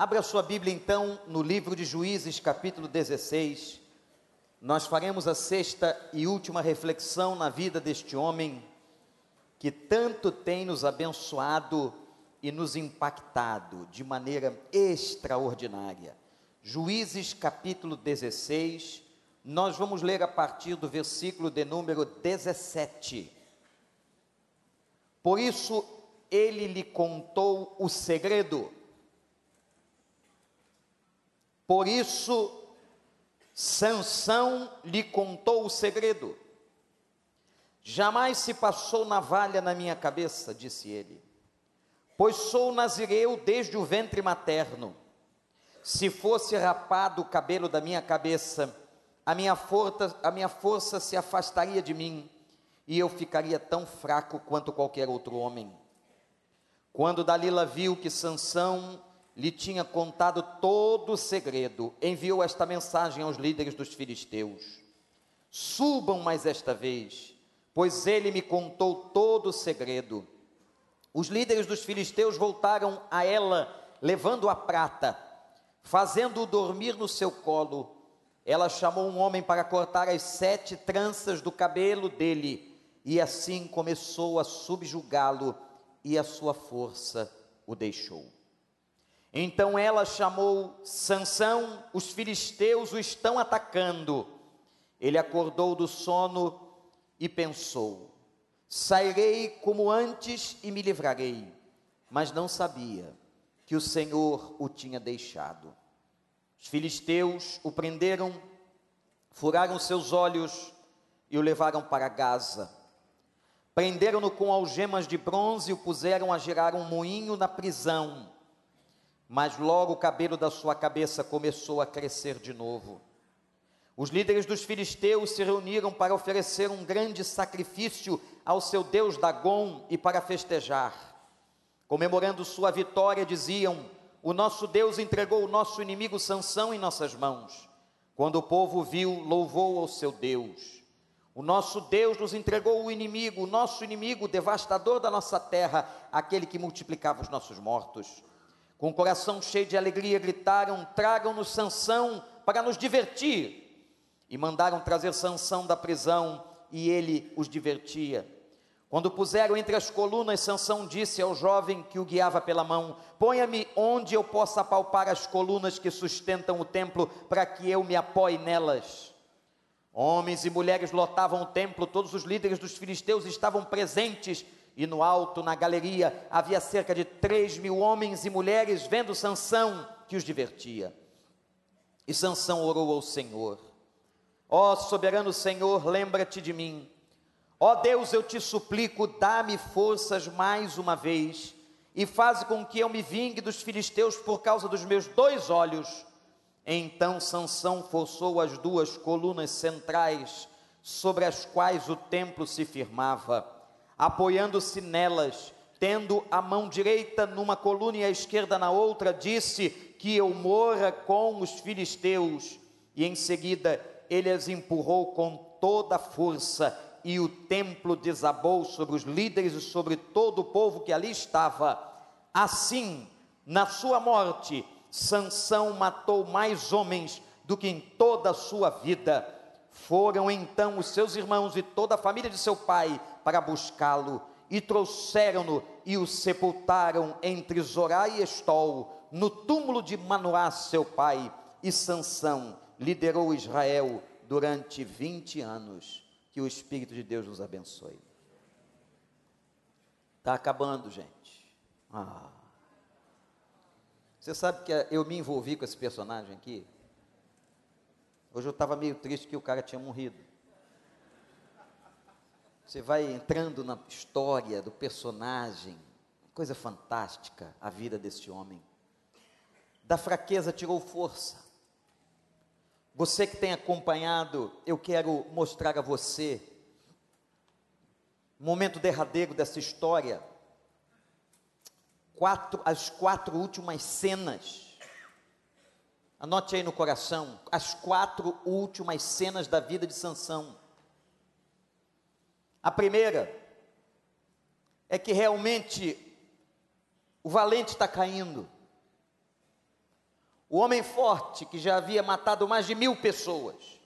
Abra sua Bíblia então no livro de Juízes, capítulo 16. Nós faremos a sexta e última reflexão na vida deste homem que tanto tem nos abençoado e nos impactado de maneira extraordinária. Juízes capítulo 16, nós vamos ler a partir do versículo de número 17. Por isso ele lhe contou o segredo por isso, Sansão lhe contou o segredo. Jamais se passou navalha na minha cabeça, disse ele, pois sou nazireu desde o ventre materno. Se fosse rapado o cabelo da minha cabeça, a minha força, a minha força se afastaria de mim, e eu ficaria tão fraco quanto qualquer outro homem. Quando Dalila viu que Sansão lhe tinha contado todo o segredo, enviou esta mensagem aos líderes dos filisteus: Subam mais esta vez, pois ele me contou todo o segredo. Os líderes dos filisteus voltaram a ela, levando a prata, fazendo-o dormir no seu colo. Ela chamou um homem para cortar as sete tranças do cabelo dele, e assim começou a subjugá-lo, e a sua força o deixou. Então ela chamou Sansão, os filisteus o estão atacando. Ele acordou do sono e pensou: Sairei como antes e me livrarei. Mas não sabia que o Senhor o tinha deixado. Os filisteus o prenderam, furaram seus olhos e o levaram para Gaza. Prenderam-no com algemas de bronze e o puseram a gerar um moinho na prisão mas logo o cabelo da sua cabeça começou a crescer de novo. Os líderes dos filisteus se reuniram para oferecer um grande sacrifício ao seu deus Dagon e para festejar. Comemorando sua vitória, diziam: O nosso Deus entregou o nosso inimigo Sansão em nossas mãos. Quando o povo viu, louvou ao seu Deus. O nosso Deus nos entregou o inimigo, o nosso inimigo, devastador da nossa terra, aquele que multiplicava os nossos mortos com o coração cheio de alegria, gritaram: Tragam-nos Sansão para nos divertir. E mandaram trazer Sansão da prisão, e ele os divertia. Quando puseram entre as colunas, Sansão disse ao jovem que o guiava pela mão: Ponha-me onde eu possa palpar as colunas que sustentam o templo, para que eu me apoie nelas. Homens e mulheres lotavam o templo, todos os líderes dos filisteus estavam presentes e no alto, na galeria, havia cerca de três mil homens e mulheres vendo Sansão, que os divertia. E Sansão orou ao Senhor: Ó soberano Senhor, lembra-te de mim. Ó Deus, eu te suplico, dá-me forças mais uma vez e faz com que eu me vingue dos filisteus por causa dos meus dois olhos. Então Sansão forçou as duas colunas centrais sobre as quais o templo se firmava apoiando-se nelas, tendo a mão direita numa coluna e a esquerda na outra, disse que eu morra com os filisteus. E em seguida ele as empurrou com toda a força, e o templo desabou sobre os líderes e sobre todo o povo que ali estava. Assim, na sua morte, Sansão matou mais homens do que em toda a sua vida. Foram então os seus irmãos e toda a família de seu pai para buscá-lo, e trouxeram-no e o sepultaram entre Zorá e Estol, no túmulo de Manoá, seu pai, e Sansão liderou Israel durante 20 anos. Que o Espírito de Deus nos abençoe. Está acabando, gente. Ah. Você sabe que eu me envolvi com esse personagem aqui? Hoje eu estava meio triste que o cara tinha morrido. Você vai entrando na história do personagem, coisa fantástica a vida desse homem. Da fraqueza tirou força. Você que tem acompanhado, eu quero mostrar a você momento derradeiro dessa história, quatro, as quatro últimas cenas. Anote aí no coração, as quatro últimas cenas da vida de Sansão. A primeira é que realmente o valente está caindo. O homem forte que já havia matado mais de mil pessoas,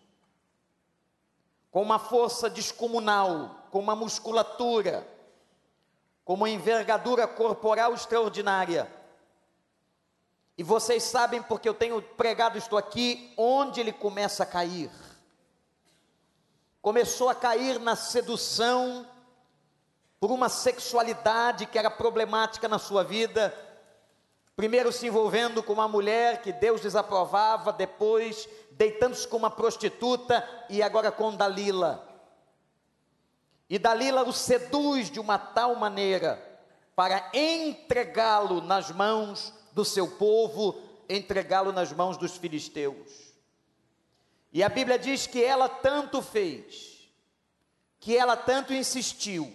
com uma força descomunal, com uma musculatura, com uma envergadura corporal extraordinária. E vocês sabem, porque eu tenho pregado isto aqui, onde ele começa a cair. Começou a cair na sedução por uma sexualidade que era problemática na sua vida Primeiro se envolvendo com uma mulher que Deus desaprovava, depois deitando-se com uma prostituta e agora com Dalila. E Dalila o seduz de uma tal maneira para entregá-lo nas mãos do seu povo, entregá-lo nas mãos dos filisteus. E a Bíblia diz que ela tanto fez, que ela tanto insistiu,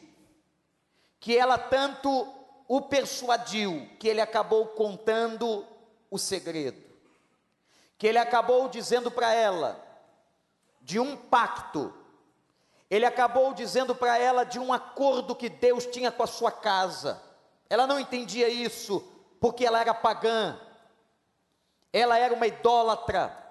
que ela tanto o persuadiu que ele acabou contando o segredo, que ele acabou dizendo para ela de um pacto, ele acabou dizendo para ela de um acordo que Deus tinha com a sua casa. Ela não entendia isso porque ela era pagã, ela era uma idólatra,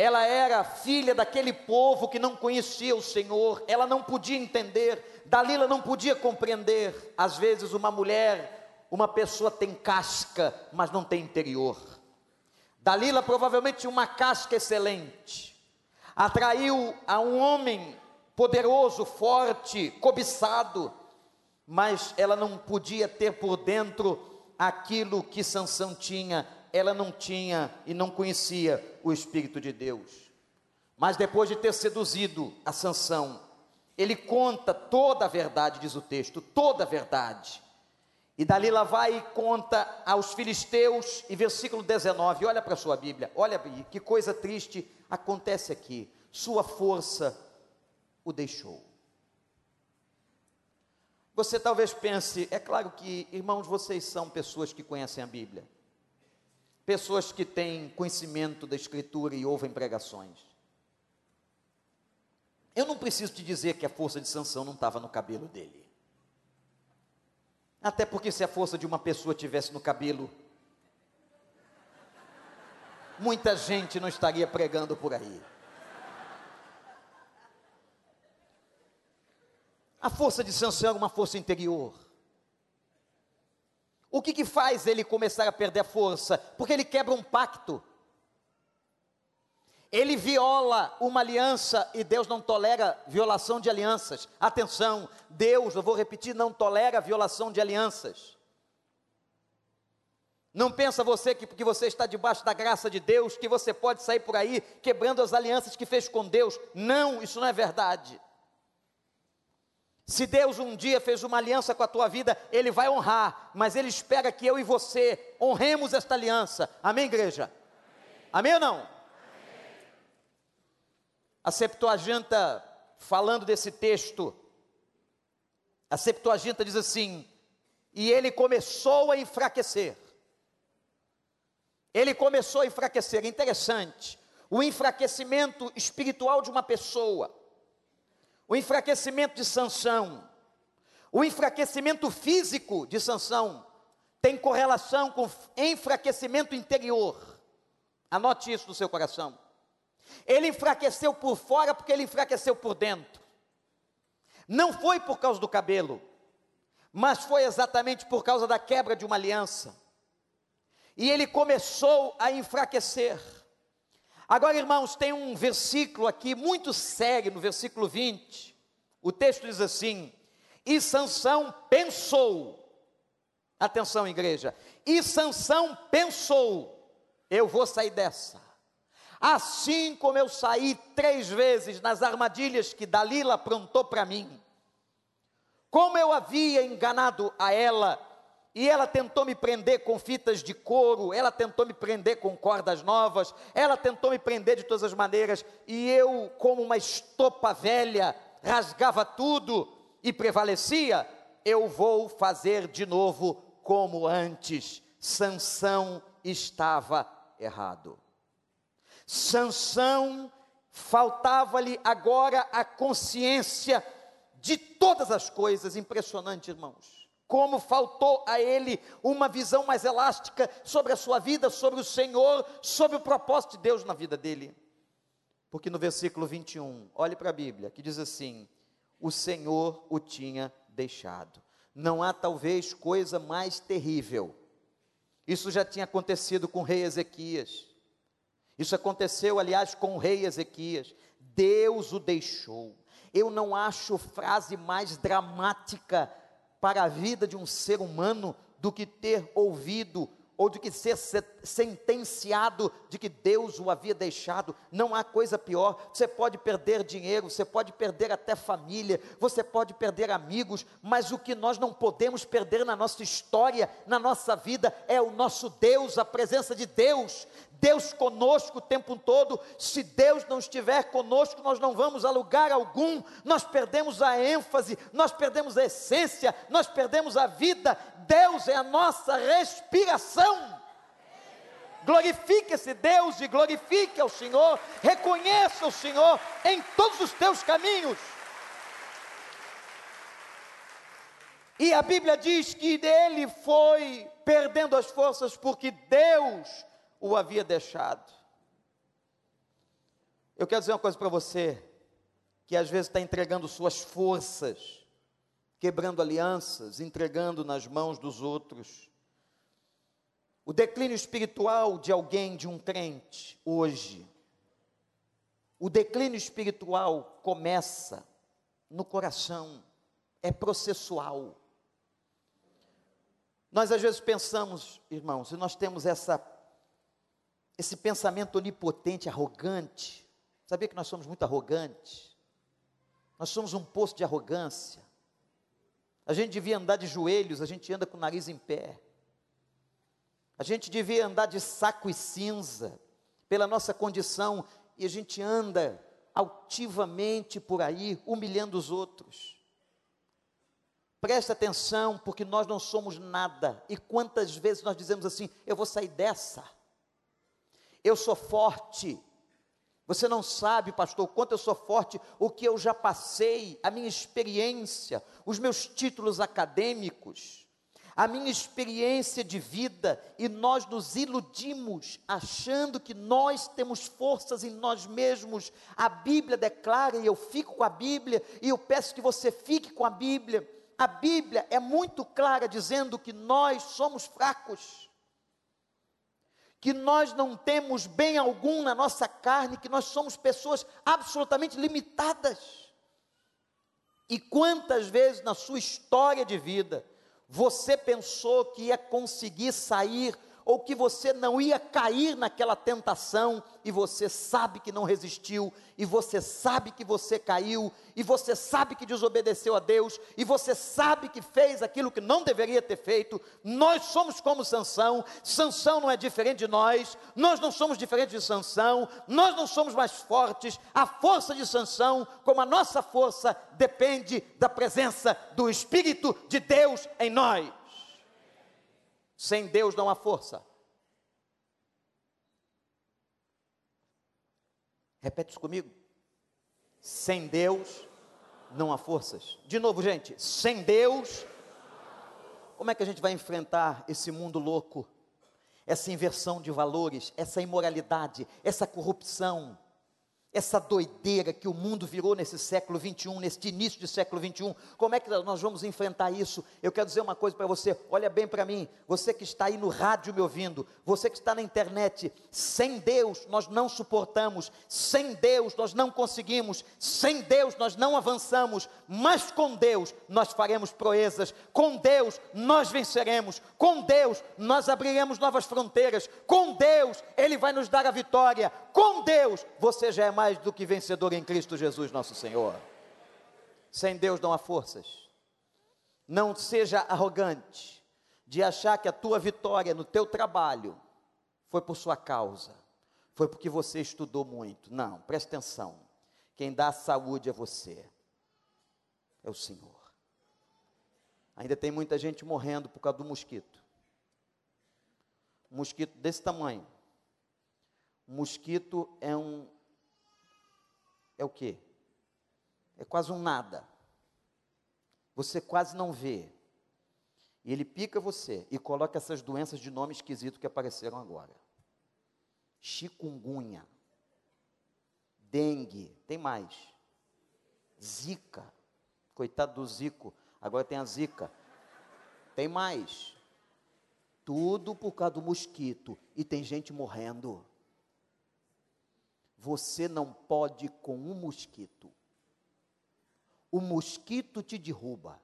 ela era filha daquele povo que não conhecia o Senhor, ela não podia entender, Dalila não podia compreender. Às vezes, uma mulher, uma pessoa tem casca, mas não tem interior. Dalila provavelmente tinha uma casca excelente, atraiu a um homem poderoso, forte, cobiçado, mas ela não podia ter por dentro aquilo que Sansão tinha, ela não tinha e não conhecia o Espírito de Deus. Mas depois de ter seduzido a Sansão, ele conta toda a verdade, diz o texto, toda a verdade. E Dalila vai e conta aos filisteus, e versículo 19, olha para a sua Bíblia, olha que coisa triste acontece aqui. Sua força o deixou. Você talvez pense, é claro que, irmãos, vocês são pessoas que conhecem a Bíblia pessoas que têm conhecimento da Escritura e ouvem pregações. Eu não preciso te dizer que a força de Sansão não estava no cabelo dele. Até porque se a força de uma pessoa tivesse no cabelo, muita gente não estaria pregando por aí. A força de Sansão é uma força interior. O que, que faz ele começar a perder a força? Porque ele quebra um pacto. Ele viola uma aliança e Deus não tolera violação de alianças. Atenção, Deus, eu vou repetir, não tolera violação de alianças. Não pensa você que porque você está debaixo da graça de Deus, que você pode sair por aí quebrando as alianças que fez com Deus. Não, isso não é verdade. Se Deus um dia fez uma aliança com a tua vida, Ele vai honrar, mas Ele espera que eu e você honremos esta aliança. Amém, igreja? Amém, Amém ou não? Amém. A Septuaginta, falando desse texto, a Septuaginta diz assim: e ele começou a enfraquecer. Ele começou a enfraquecer. Interessante. O enfraquecimento espiritual de uma pessoa o enfraquecimento de Sansão, o enfraquecimento físico de Sansão tem correlação com enfraquecimento interior. Anote isso no seu coração. Ele enfraqueceu por fora porque ele enfraqueceu por dentro. Não foi por causa do cabelo, mas foi exatamente por causa da quebra de uma aliança. E ele começou a enfraquecer. Agora, irmãos, tem um versículo aqui muito sério, no versículo 20. O texto diz assim: E Sansão pensou. Atenção, igreja. E Sansão pensou: Eu vou sair dessa. Assim como eu saí três vezes nas armadilhas que Dalila aprontou para mim, como eu havia enganado a ela e ela tentou me prender com fitas de couro, ela tentou me prender com cordas novas, ela tentou me prender de todas as maneiras, e eu, como uma estopa velha, rasgava tudo e prevalecia. Eu vou fazer de novo como antes. Sansão estava errado. Sansão faltava-lhe agora a consciência de todas as coisas, impressionante, irmãos como faltou a ele uma visão mais elástica sobre a sua vida, sobre o Senhor, sobre o propósito de Deus na vida dele. Porque no versículo 21, olhe para a Bíblia, que diz assim: O Senhor o tinha deixado. Não há talvez coisa mais terrível. Isso já tinha acontecido com o rei Ezequias. Isso aconteceu, aliás, com o rei Ezequias. Deus o deixou. Eu não acho frase mais dramática para a vida de um ser humano do que ter ouvido ou de que ser sentenciado de que Deus o havia deixado. Não há coisa pior. Você pode perder dinheiro, você pode perder até família, você pode perder amigos, mas o que nós não podemos perder na nossa história, na nossa vida, é o nosso Deus, a presença de Deus. Deus conosco o tempo todo. Se Deus não estiver conosco, nós não vamos a lugar algum. Nós perdemos a ênfase, nós perdemos a essência, nós perdemos a vida. Deus é a nossa respiração. Glorifique esse Deus e glorifique ao Senhor. Reconheça o Senhor em todos os teus caminhos. E a Bíblia diz que ele foi perdendo as forças porque Deus o havia deixado. Eu quero dizer uma coisa para você, que às vezes está entregando suas forças, quebrando alianças, entregando nas mãos dos outros. O declínio espiritual de alguém, de um crente, hoje, o declínio espiritual começa no coração, é processual. Nós às vezes pensamos, irmãos, e nós temos essa esse pensamento onipotente, arrogante. Sabia que nós somos muito arrogantes? Nós somos um poço de arrogância. A gente devia andar de joelhos, a gente anda com o nariz em pé. A gente devia andar de saco e cinza, pela nossa condição, e a gente anda altivamente por aí, humilhando os outros. Presta atenção, porque nós não somos nada. E quantas vezes nós dizemos assim: eu vou sair dessa eu sou forte. Você não sabe, pastor, o quanto eu sou forte, o que eu já passei, a minha experiência, os meus títulos acadêmicos, a minha experiência de vida, e nós nos iludimos achando que nós temos forças em nós mesmos. A Bíblia declara, e eu fico com a Bíblia, e eu peço que você fique com a Bíblia. A Bíblia é muito clara dizendo que nós somos fracos que nós não temos bem algum na nossa carne, que nós somos pessoas absolutamente limitadas. E quantas vezes na sua história de vida você pensou que ia conseguir sair ou que você não ia cair naquela tentação, e você sabe que não resistiu, e você sabe que você caiu, e você sabe que desobedeceu a Deus, e você sabe que fez aquilo que não deveria ter feito. Nós somos como Sansão, Sansão não é diferente de nós, nós não somos diferentes de Sansão, nós não somos mais fortes. A força de Sansão, como a nossa força, depende da presença do Espírito de Deus em nós. Sem Deus não há força. Repete isso comigo. Sem Deus não há forças. De novo, gente, sem Deus. Como é que a gente vai enfrentar esse mundo louco? Essa inversão de valores, essa imoralidade, essa corrupção, essa doideira que o mundo virou nesse século 21, neste início de século 21, como é que nós vamos enfrentar isso? Eu quero dizer uma coisa para você, olha bem para mim, você que está aí no rádio me ouvindo, você que está na internet, sem Deus nós não suportamos, sem Deus nós não conseguimos, sem Deus nós não avançamos, mas com Deus nós faremos proezas, com Deus nós venceremos, com Deus nós abriremos novas fronteiras, com Deus Ele vai nos dar a vitória, com Deus você já é mais do que vencedor em Cristo Jesus, nosso Senhor. Sem Deus não há forças. Não seja arrogante de achar que a tua vitória no teu trabalho foi por sua causa, foi porque você estudou muito. Não, preste atenção. Quem dá a saúde é você, é o Senhor. Ainda tem muita gente morrendo por causa do mosquito. Um mosquito desse tamanho. Mosquito é um é o quê? É quase um nada. Você quase não vê. E ele pica você e coloca essas doenças de nome esquisito que apareceram agora. Chikungunya, dengue, tem mais. Zika. Coitado do Zico, agora tem a Zika. Tem mais. Tudo por causa do mosquito e tem gente morrendo. Você não pode com um mosquito. O mosquito te derruba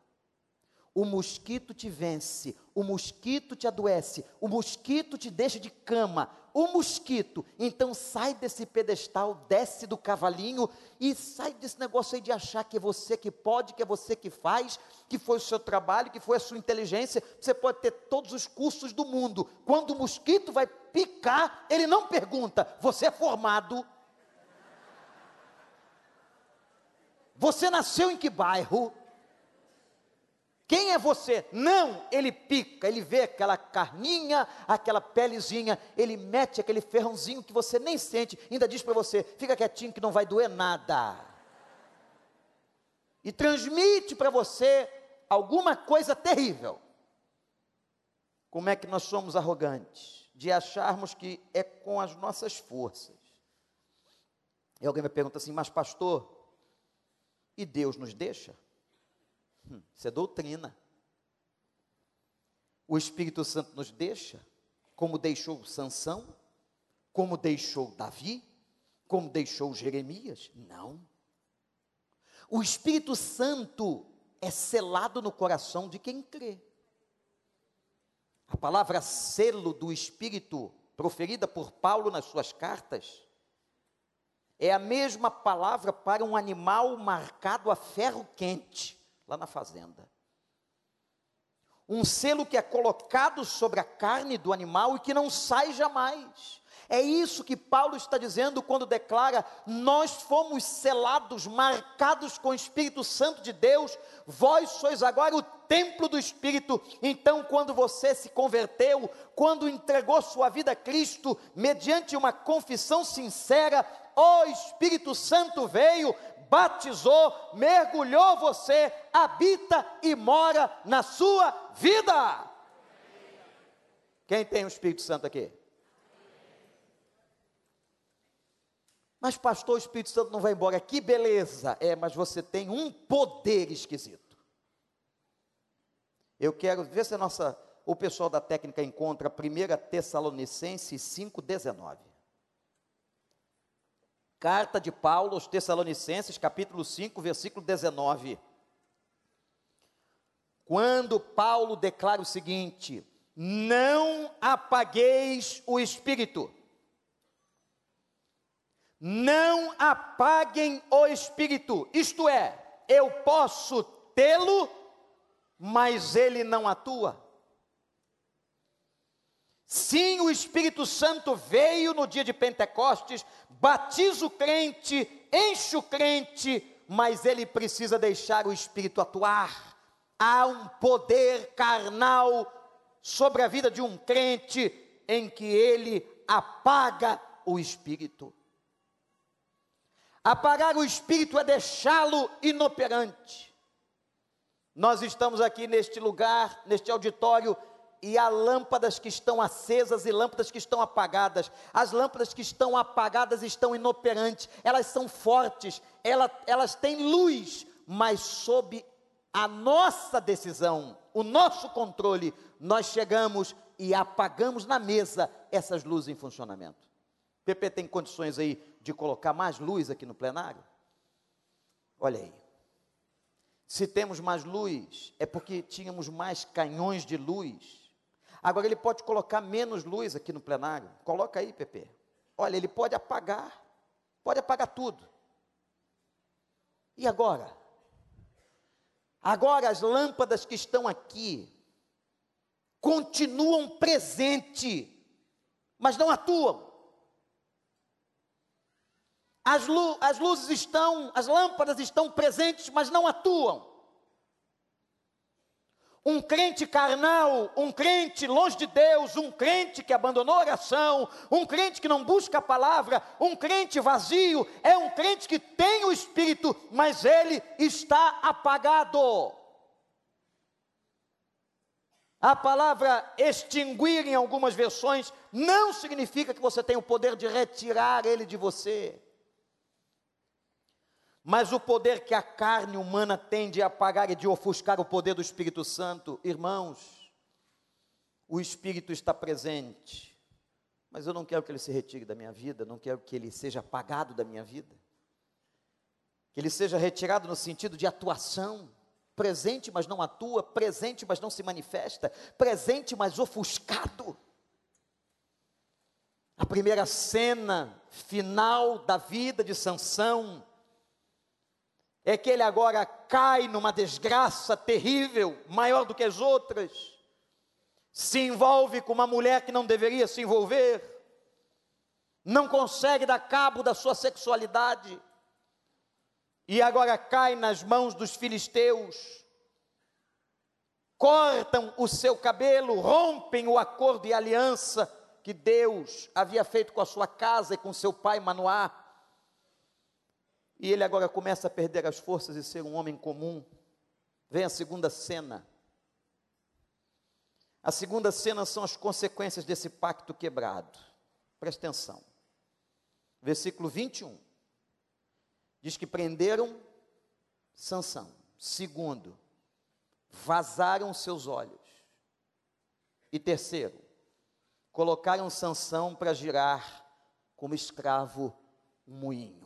o mosquito te vence, o mosquito te adoece, o mosquito te deixa de cama, o mosquito, então sai desse pedestal, desce do cavalinho e sai desse negócio aí de achar que é você que pode, que é você que faz, que foi o seu trabalho, que foi a sua inteligência. Você pode ter todos os cursos do mundo. Quando o mosquito vai picar, ele não pergunta: você é formado? Você nasceu em que bairro? Quem é você? Não, ele pica, ele vê aquela carninha, aquela pelezinha, ele mete aquele ferrãozinho que você nem sente, ainda diz para você: fica quietinho que não vai doer nada. E transmite para você alguma coisa terrível. Como é que nós somos arrogantes? De acharmos que é com as nossas forças. E alguém me pergunta assim: mas pastor, e Deus nos deixa? Hum, isso é doutrina. O Espírito Santo nos deixa, como deixou Sansão, como deixou Davi, como deixou Jeremias? Não. O Espírito Santo é selado no coração de quem crê. A palavra selo do Espírito, proferida por Paulo nas suas cartas, é a mesma palavra para um animal marcado a ferro quente lá na fazenda. Um selo que é colocado sobre a carne do animal e que não sai jamais. É isso que Paulo está dizendo quando declara: Nós fomos selados, marcados com o Espírito Santo de Deus, vós sois agora o templo do Espírito. Então, quando você se converteu, quando entregou sua vida a Cristo, mediante uma confissão sincera, o Espírito Santo veio, batizou, mergulhou você, habita e mora na sua vida. Quem tem o Espírito Santo aqui? Mas, pastor, o Espírito Santo não vai embora. Que beleza! É, mas você tem um poder esquisito. Eu quero ver se nossa, o pessoal da técnica encontra 1 Tessalonicenses 5,19. Carta de Paulo aos Tessalonicenses, capítulo 5, versículo 19. Quando Paulo declara o seguinte: Não apagueis o espírito. Não apaguem o espírito. Isto é, eu posso tê-lo, mas ele não atua. Sim, o Espírito Santo veio no dia de Pentecostes, batiza o crente, enche o crente, mas ele precisa deixar o Espírito atuar. Há um poder carnal sobre a vida de um crente em que ele apaga o Espírito. Apagar o Espírito é deixá-lo inoperante. Nós estamos aqui neste lugar, neste auditório, e há lâmpadas que estão acesas e lâmpadas que estão apagadas. As lâmpadas que estão apagadas estão inoperantes, elas são fortes, elas, elas têm luz, mas sob a nossa decisão, o nosso controle, nós chegamos e apagamos na mesa essas luzes em funcionamento. PP tem condições aí de colocar mais luz aqui no plenário? Olha aí. Se temos mais luz, é porque tínhamos mais canhões de luz Agora ele pode colocar menos luz aqui no plenário. Coloca aí, Pepe. Olha, ele pode apagar. Pode apagar tudo. E agora? Agora as lâmpadas que estão aqui continuam presentes, mas não atuam. As, lu as luzes estão, as lâmpadas estão presentes, mas não atuam. Um crente carnal, um crente longe de Deus, um crente que abandonou a oração, um crente que não busca a palavra, um crente vazio, é um crente que tem o Espírito, mas ele está apagado. A palavra extinguir em algumas versões não significa que você tem o poder de retirar ele de você. Mas o poder que a carne humana tem de apagar e de ofuscar o poder do Espírito Santo, irmãos, o Espírito está presente, mas eu não quero que ele se retire da minha vida, não quero que ele seja apagado da minha vida, que ele seja retirado no sentido de atuação. Presente, mas não atua, presente, mas não se manifesta, presente, mas ofuscado. A primeira cena final da vida de Sansão é que ele agora cai numa desgraça terrível, maior do que as outras. Se envolve com uma mulher que não deveria se envolver. Não consegue dar cabo da sua sexualidade e agora cai nas mãos dos filisteus, cortam o seu cabelo, rompem o acordo e aliança que Deus havia feito com a sua casa e com seu pai Manoá. E ele agora começa a perder as forças e ser um homem comum. Vem a segunda cena. A segunda cena são as consequências desse pacto quebrado. Presta atenção. Versículo 21. Diz que prenderam Sansão. Segundo, vazaram seus olhos. E terceiro, colocaram Sansão para girar como escravo um moinho.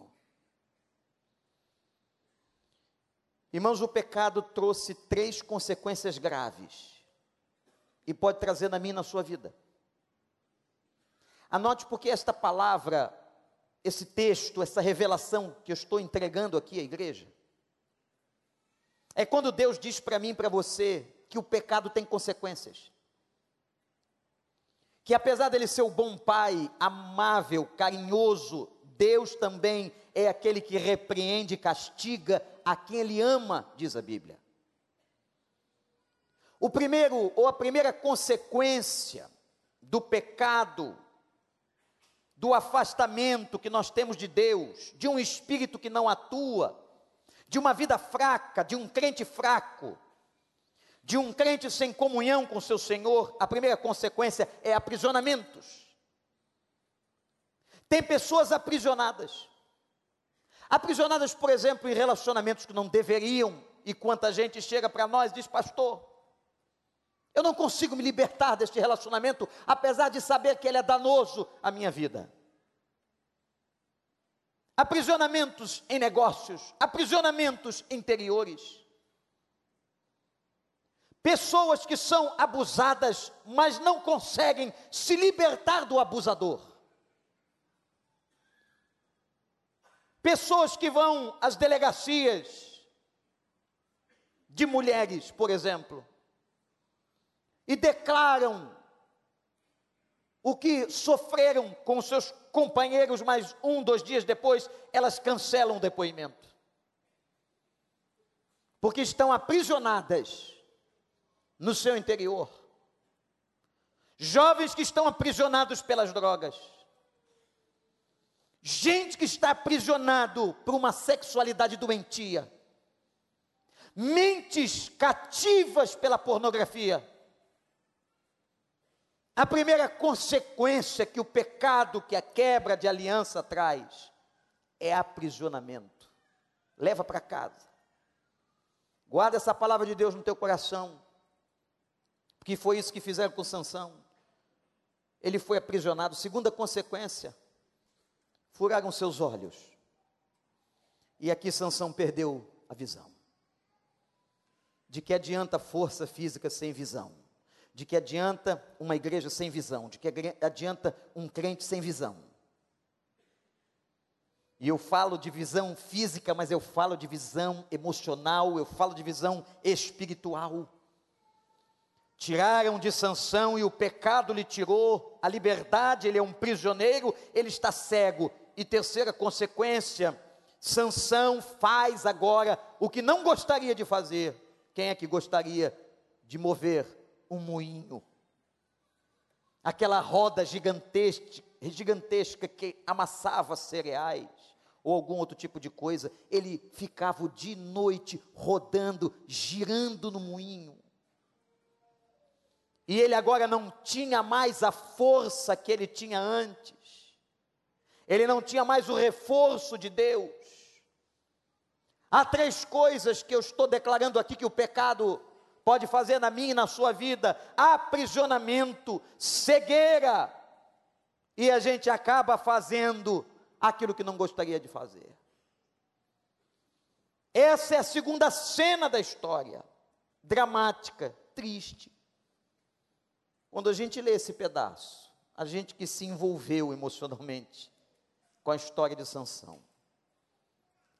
Irmãos, o pecado trouxe três consequências graves e pode trazer na minha na sua vida. Anote porque esta palavra esse texto, essa revelação que eu estou entregando aqui à igreja? É quando Deus diz para mim e para você que o pecado tem consequências. Que apesar dele ser o bom pai, amável, carinhoso, Deus também é aquele que repreende castiga a quem ele ama, diz a Bíblia. O primeiro, ou a primeira consequência do pecado do afastamento que nós temos de Deus, de um espírito que não atua, de uma vida fraca, de um crente fraco, de um crente sem comunhão com seu Senhor, a primeira consequência é aprisionamentos. Tem pessoas aprisionadas. Aprisionadas, por exemplo, em relacionamentos que não deveriam, e quanta gente chega para nós e diz: Pastor, eu não consigo me libertar deste relacionamento, apesar de saber que ele é danoso à minha vida. Aprisionamentos em negócios, aprisionamentos interiores. Pessoas que são abusadas, mas não conseguem se libertar do abusador. Pessoas que vão às delegacias de mulheres, por exemplo, e declaram o que sofreram com seus companheiros, mas um, dois dias depois, elas cancelam o depoimento. Porque estão aprisionadas no seu interior. Jovens que estão aprisionados pelas drogas. Gente que está aprisionado por uma sexualidade doentia. Mentes cativas pela pornografia a primeira consequência que o pecado, que a quebra de aliança traz, é aprisionamento. Leva para casa. Guarda essa palavra de Deus no teu coração. Porque foi isso que fizeram com Sansão. Ele foi aprisionado. Segunda consequência, furaram seus olhos. E aqui Sansão perdeu a visão. De que adianta força física sem visão? de que adianta uma igreja sem visão, de que adianta um crente sem visão. E eu falo de visão física, mas eu falo de visão emocional, eu falo de visão espiritual. Tiraram de Sansão e o pecado lhe tirou a liberdade, ele é um prisioneiro, ele está cego. E terceira consequência, Sansão faz agora o que não gostaria de fazer. Quem é que gostaria de mover um moinho. Aquela roda gigantesca, gigantesca que amassava cereais ou algum outro tipo de coisa, ele ficava de noite rodando, girando no moinho. e ele agora não tinha mais a força que ele tinha antes, ele não tinha mais o reforço de Deus. Há três coisas que eu estou declarando aqui que o pecado pode fazer na minha e na sua vida: aprisionamento, cegueira, e a gente acaba fazendo aquilo que não gostaria de fazer. Essa é a segunda cena da história, dramática, triste. Quando a gente lê esse pedaço, a gente que se envolveu emocionalmente com a história de Sansão,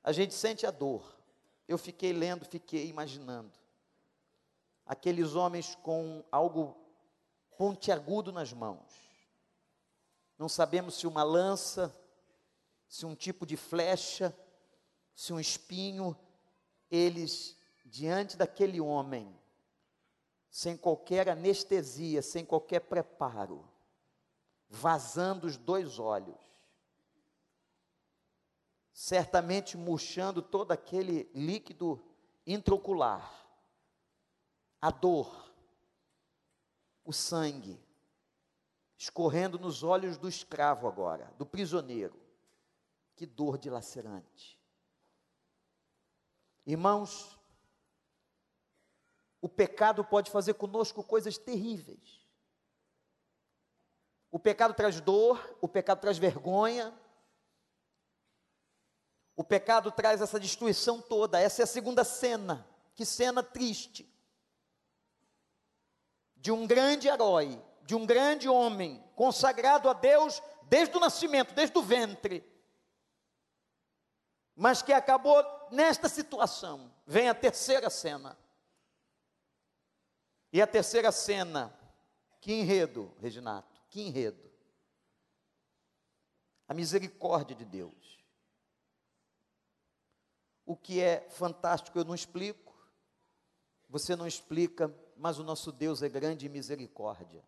a gente sente a dor. Eu fiquei lendo, fiquei imaginando aqueles homens com algo pontiagudo nas mãos. Não sabemos se uma lança, se um tipo de flecha, se um espinho, eles, diante daquele homem, sem qualquer anestesia, sem qualquer preparo, vazando os dois olhos, certamente murchando todo aquele líquido intraocular, a dor, o sangue, escorrendo nos olhos do escravo agora, do prisioneiro. Que dor dilacerante. Irmãos, o pecado pode fazer conosco coisas terríveis. O pecado traz dor, o pecado traz vergonha, o pecado traz essa destruição toda. Essa é a segunda cena. Que cena triste de um grande herói, de um grande homem, consagrado a Deus desde o nascimento, desde o ventre, mas que acabou nesta situação. Vem a terceira cena. E a terceira cena, que enredo, Reginato, que enredo. A misericórdia de Deus. O que é fantástico eu não explico, você não explica, mas o nosso Deus é grande em misericórdia.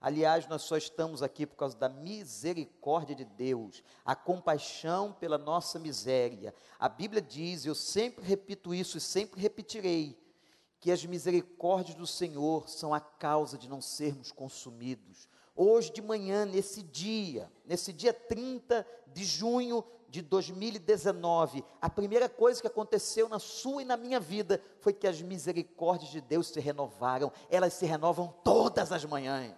Aliás, nós só estamos aqui por causa da misericórdia de Deus, a compaixão pela nossa miséria. A Bíblia diz, eu sempre repito isso e sempre repetirei, que as misericórdias do Senhor são a causa de não sermos consumidos. Hoje de manhã, nesse dia, nesse dia 30 de junho de 2019, a primeira coisa que aconteceu na sua e na minha vida foi que as misericórdias de Deus se renovaram, elas se renovam todas as manhãs.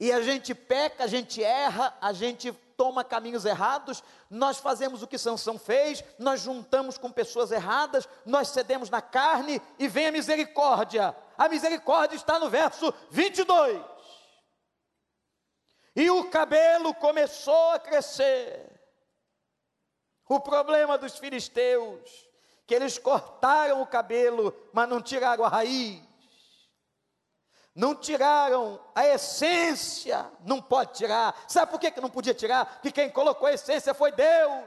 E a gente peca, a gente erra, a gente toma caminhos errados, nós fazemos o que Sansão fez, nós juntamos com pessoas erradas, nós cedemos na carne e vem a misericórdia. A misericórdia está no verso 22. E o cabelo começou a crescer. O problema dos filisteus, que eles cortaram o cabelo, mas não tiraram a raiz. Não tiraram a essência, não pode tirar. Sabe por que, não podia tirar? Porque quem colocou a essência foi Deus.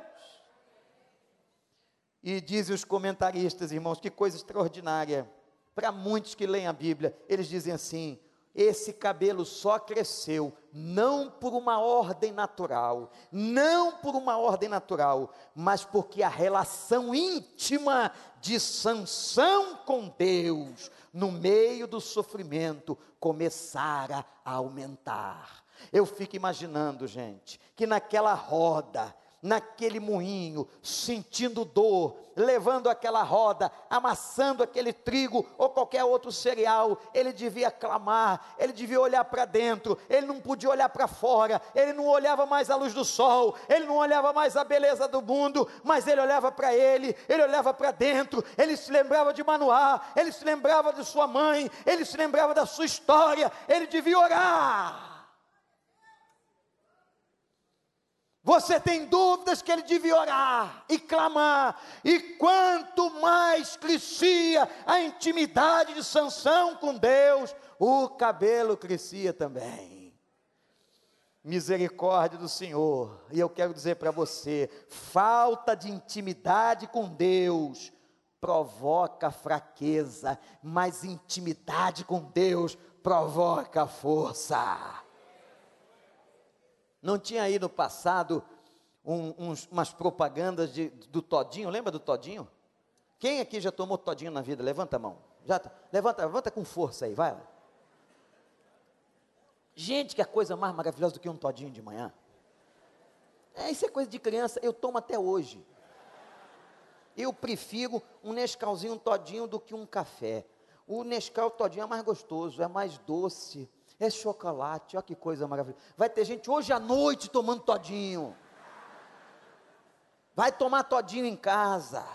E dizem os comentaristas, irmãos, que coisa extraordinária. Para muitos que leem a Bíblia, eles dizem assim: esse cabelo só cresceu não por uma ordem natural, não por uma ordem natural, mas porque a relação íntima de Sansão com Deus, no meio do sofrimento, começara a aumentar. Eu fico imaginando, gente, que naquela roda, naquele moinho, sentindo dor, levando aquela roda, amassando aquele trigo ou qualquer outro cereal, ele devia clamar, ele devia olhar para dentro, ele não podia olhar para fora, ele não olhava mais a luz do sol, ele não olhava mais a beleza do mundo, mas ele olhava para ele, ele olhava para dentro, ele se lembrava de Manoá, ele se lembrava de sua mãe, ele se lembrava da sua história, ele devia orar. Você tem dúvidas que ele devia orar e clamar, e quanto mais crescia a intimidade de Sansão com Deus, o cabelo crescia também. Misericórdia do Senhor, e eu quero dizer para você: falta de intimidade com Deus provoca fraqueza, mas intimidade com Deus provoca força. Não tinha aí no passado um, uns, umas propagandas de, do Todinho, lembra do Todinho? Quem aqui já tomou Todinho na vida? Levanta a mão. Já tá. Levanta, levanta com força aí, vai. Gente, que é coisa mais maravilhosa do que um todinho de manhã. É, isso é coisa de criança, eu tomo até hoje. Eu prefiro um Nescauzinho todinho do que um café. O Nescau todinho é mais gostoso, é mais doce, é chocolate, olha que coisa maravilhosa. Vai ter gente hoje à noite tomando todinho. Vai tomar todinho em casa.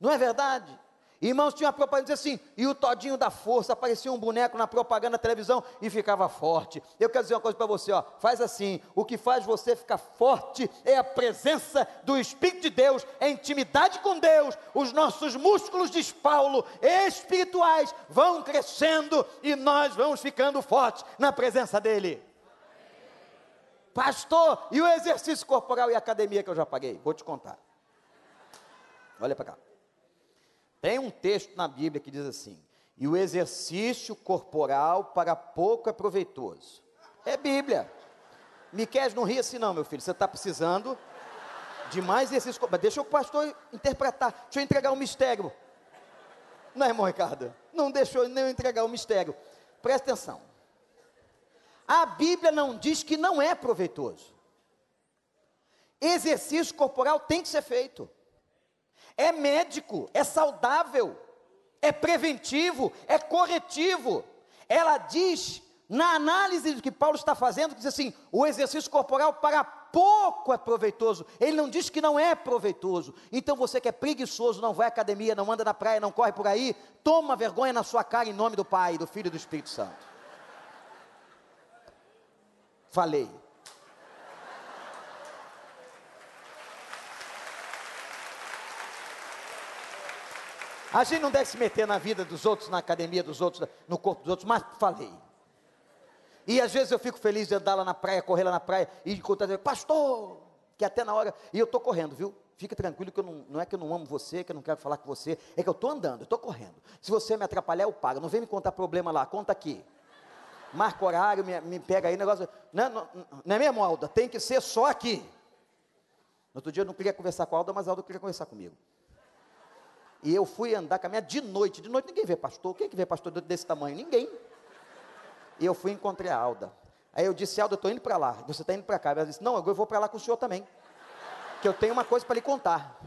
Não é verdade? Irmãos, tinha uma propaganda assim, e o todinho da força, aparecia um boneco na propaganda da televisão e ficava forte. Eu quero dizer uma coisa para você, ó, faz assim, o que faz você ficar forte é a presença do Espírito de Deus, é a intimidade com Deus. Os nossos músculos, diz Paulo, espirituais, vão crescendo e nós vamos ficando fortes na presença dEle. Pastor, e o exercício corporal e academia que eu já paguei? Vou te contar. Olha para cá. Tem um texto na Bíblia que diz assim: e o exercício corporal para pouco é proveitoso. É Bíblia. Miquel, não ria assim não, meu filho. Você está precisando de mais exercício. Mas deixa o pastor interpretar. Deixa eu entregar o mistério. Não é, irmão Ricardo? Não deixou nem eu entregar o mistério. Presta atenção. A Bíblia não diz que não é proveitoso. Exercício corporal tem que ser feito é médico, é saudável, é preventivo, é corretivo. Ela diz, na análise do que Paulo está fazendo, diz assim: o exercício corporal para pouco é proveitoso. Ele não diz que não é proveitoso. Então você que é preguiçoso, não vai à academia, não anda na praia, não corre por aí, toma vergonha na sua cara em nome do Pai, do Filho e do Espírito Santo. Falei. A gente não deve se meter na vida dos outros, na academia dos outros, no corpo dos outros, mas falei. E às vezes eu fico feliz de andar lá na praia, correr lá na praia e encontrar, pastor, que até na hora, e eu estou correndo, viu? Fica tranquilo que eu não, não é que eu não amo você, que eu não quero falar com você, é que eu estou andando, eu estou correndo. Se você me atrapalhar, eu pago. Não vem me contar problema lá, conta aqui. Marca horário, me, me pega aí, negócio. Não, não, não é mesmo, Alda? Tem que ser só aqui. No outro dia eu não queria conversar com a Alda, mas a Alda queria conversar comigo. E eu fui andar, caminhar de noite. De noite ninguém vê pastor. Quem é que vê pastor desse tamanho? Ninguém. E eu fui e encontrei a Alda. Aí eu disse, Alda, eu estou indo para lá. Você está indo para cá. Ela disse, não, eu vou para lá com o senhor também. Que eu tenho uma coisa para lhe contar.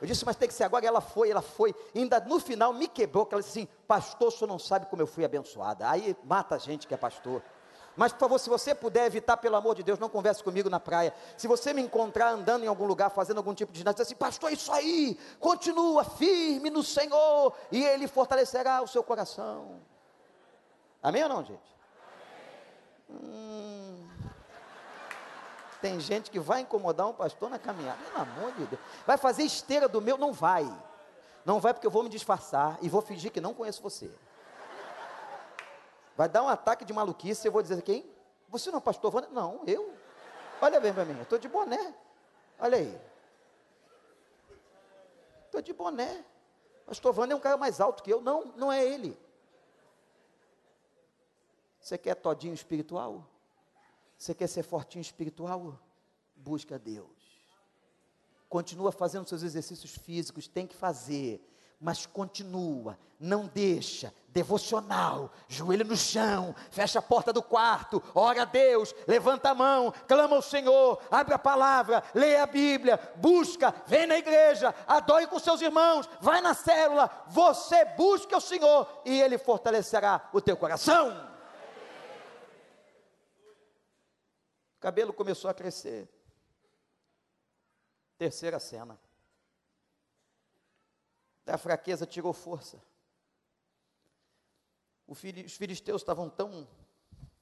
Eu disse, mas tem que ser agora. E ela foi, ela foi. E ainda no final me quebrou. Que ela disse assim, pastor, o senhor não sabe como eu fui abençoada. Aí mata a gente que é pastor. Mas, por favor, se você puder evitar, pelo amor de Deus, não converse comigo na praia. Se você me encontrar andando em algum lugar, fazendo algum tipo de ginástica, assim, pastor, isso aí, continua firme no Senhor, e Ele fortalecerá o seu coração. Amém ou não, gente? Hum, tem gente que vai incomodar um pastor na caminhada, pelo amor de Deus. Vai fazer esteira do meu? Não vai. Não vai porque eu vou me disfarçar e vou fingir que não conheço você. Vai dar um ataque de maluquice, eu vou dizer quem? Você não é pastor Wander? Não, eu. Olha bem para mim, eu estou de boné. Olha aí. Estou de boné. Pastor Wander é um cara mais alto que eu. Não, não é ele. Você quer todinho espiritual? Você quer ser fortinho espiritual? Busca Deus. Continua fazendo seus exercícios físicos, tem que fazer mas continua, não deixa, devocional, joelho no chão, fecha a porta do quarto, ora a Deus, levanta a mão, clama ao Senhor, abre a palavra, lê a Bíblia, busca, vem na igreja, adore com seus irmãos, vai na célula, você busca o Senhor e Ele fortalecerá o teu coração. O cabelo começou a crescer. Terceira cena. Da fraqueza tirou força. Os filisteus estavam tão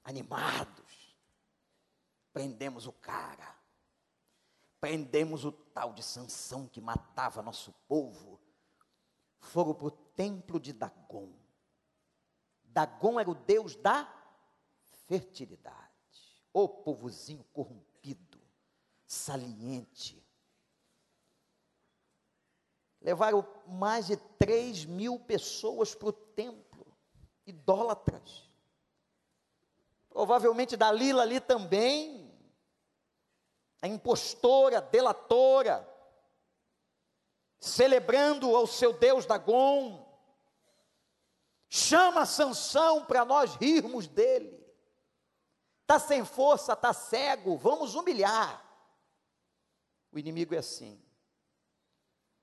animados. Prendemos o cara. Prendemos o tal de Sansão que matava nosso povo. Foram para o templo de Dagon. Dagon era o deus da fertilidade. O povozinho corrompido, saliente, levaram mais de 3 mil pessoas para o templo, idólatras. Provavelmente Dalila ali também, a impostora, delatora, celebrando ao seu Deus Dagon. chama Sansão para nós rirmos dele. Está sem força, está cego, vamos humilhar. O inimigo é assim.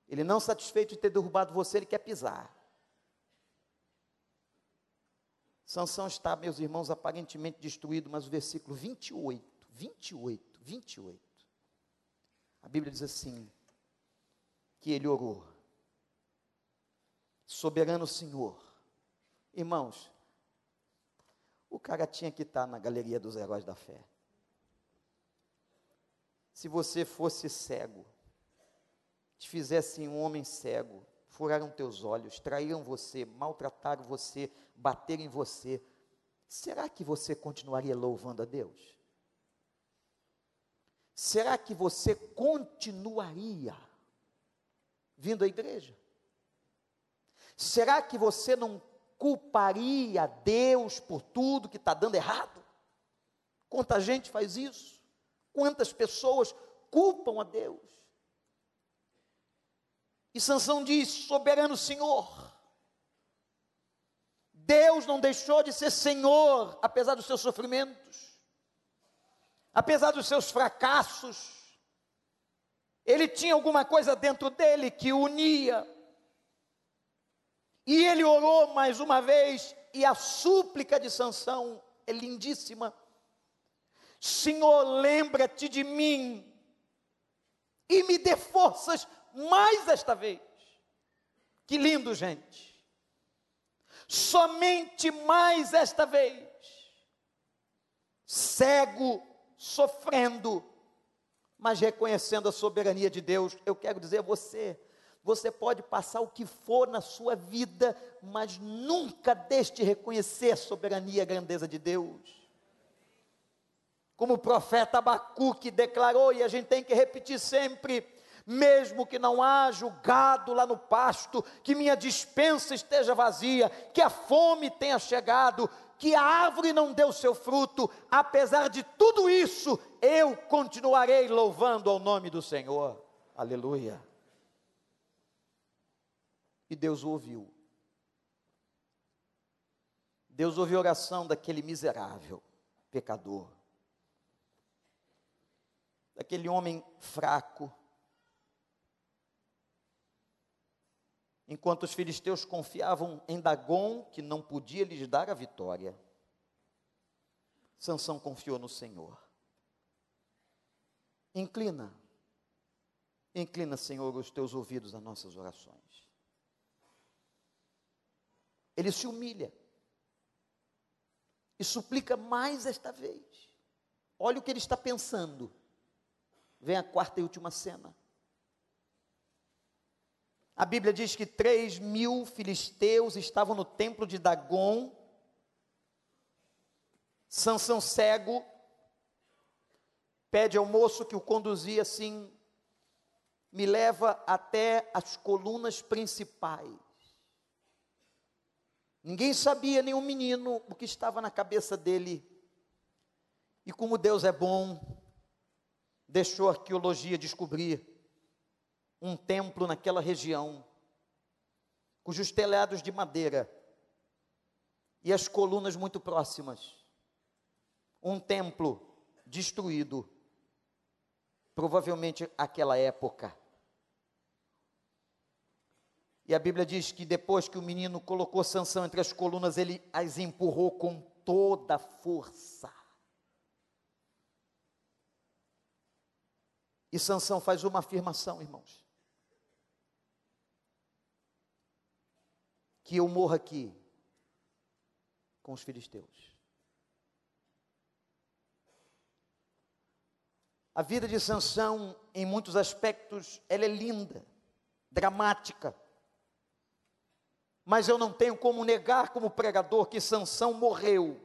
Ele não satisfeito de ter derrubado você, ele quer pisar. Sansão está, meus irmãos, aparentemente destruído, mas o versículo 28, 28, 28. A Bíblia diz assim: que ele orou. Soberano Senhor. Irmãos, o cara tinha que estar na galeria dos heróis da fé. Se você fosse cego, te fizessem um homem cego, furaram teus olhos, traíram você, maltrataram você, bateram em você, será que você continuaria louvando a Deus? Será que você continuaria vindo à igreja? Será que você não culparia Deus por tudo que está dando errado? Quanta gente faz isso? Quantas pessoas culpam a Deus? E Sansão diz: soberano Senhor. Deus não deixou de ser Senhor, apesar dos seus sofrimentos, apesar dos seus fracassos. Ele tinha alguma coisa dentro dele que unia. E ele orou mais uma vez, e a súplica de Sansão é lindíssima. Senhor, lembra-te de mim e me dê forças mais esta vez. Que lindo, gente. Somente mais esta vez. Cego, sofrendo, mas reconhecendo a soberania de Deus. Eu quero dizer a você, você pode passar o que for na sua vida, mas nunca deixe de reconhecer a soberania e a grandeza de Deus como o profeta Abacuque declarou, e a gente tem que repetir sempre: mesmo que não haja o gado lá no pasto, que minha dispensa esteja vazia, que a fome tenha chegado, que a árvore não deu seu fruto, apesar de tudo isso, eu continuarei louvando ao nome do Senhor. Aleluia. E Deus ouviu. Deus ouviu a oração daquele miserável pecador daquele homem fraco. Enquanto os filisteus confiavam em Dagon, que não podia lhes dar a vitória, Sansão confiou no Senhor. Inclina, inclina, Senhor, os teus ouvidos às nossas orações. Ele se humilha e suplica mais esta vez. Olha o que ele está pensando vem a quarta e última cena. A Bíblia diz que três mil filisteus estavam no templo de Dagon. Sansão cego pede ao moço que o conduzia assim, me leva até as colunas principais. Ninguém sabia, nem o menino, o que estava na cabeça dele. E como Deus é bom, deixou a arqueologia descobrir um templo naquela região, cujos telhados de madeira e as colunas muito próximas. Um templo destruído, provavelmente aquela época. E a Bíblia diz que depois que o menino colocou Sansão entre as colunas, ele as empurrou com toda a força. E Sansão faz uma afirmação, irmãos. Que eu morro aqui com os filisteus. A vida de Sansão, em muitos aspectos, ela é linda, dramática. Mas eu não tenho como negar como pregador que Sansão morreu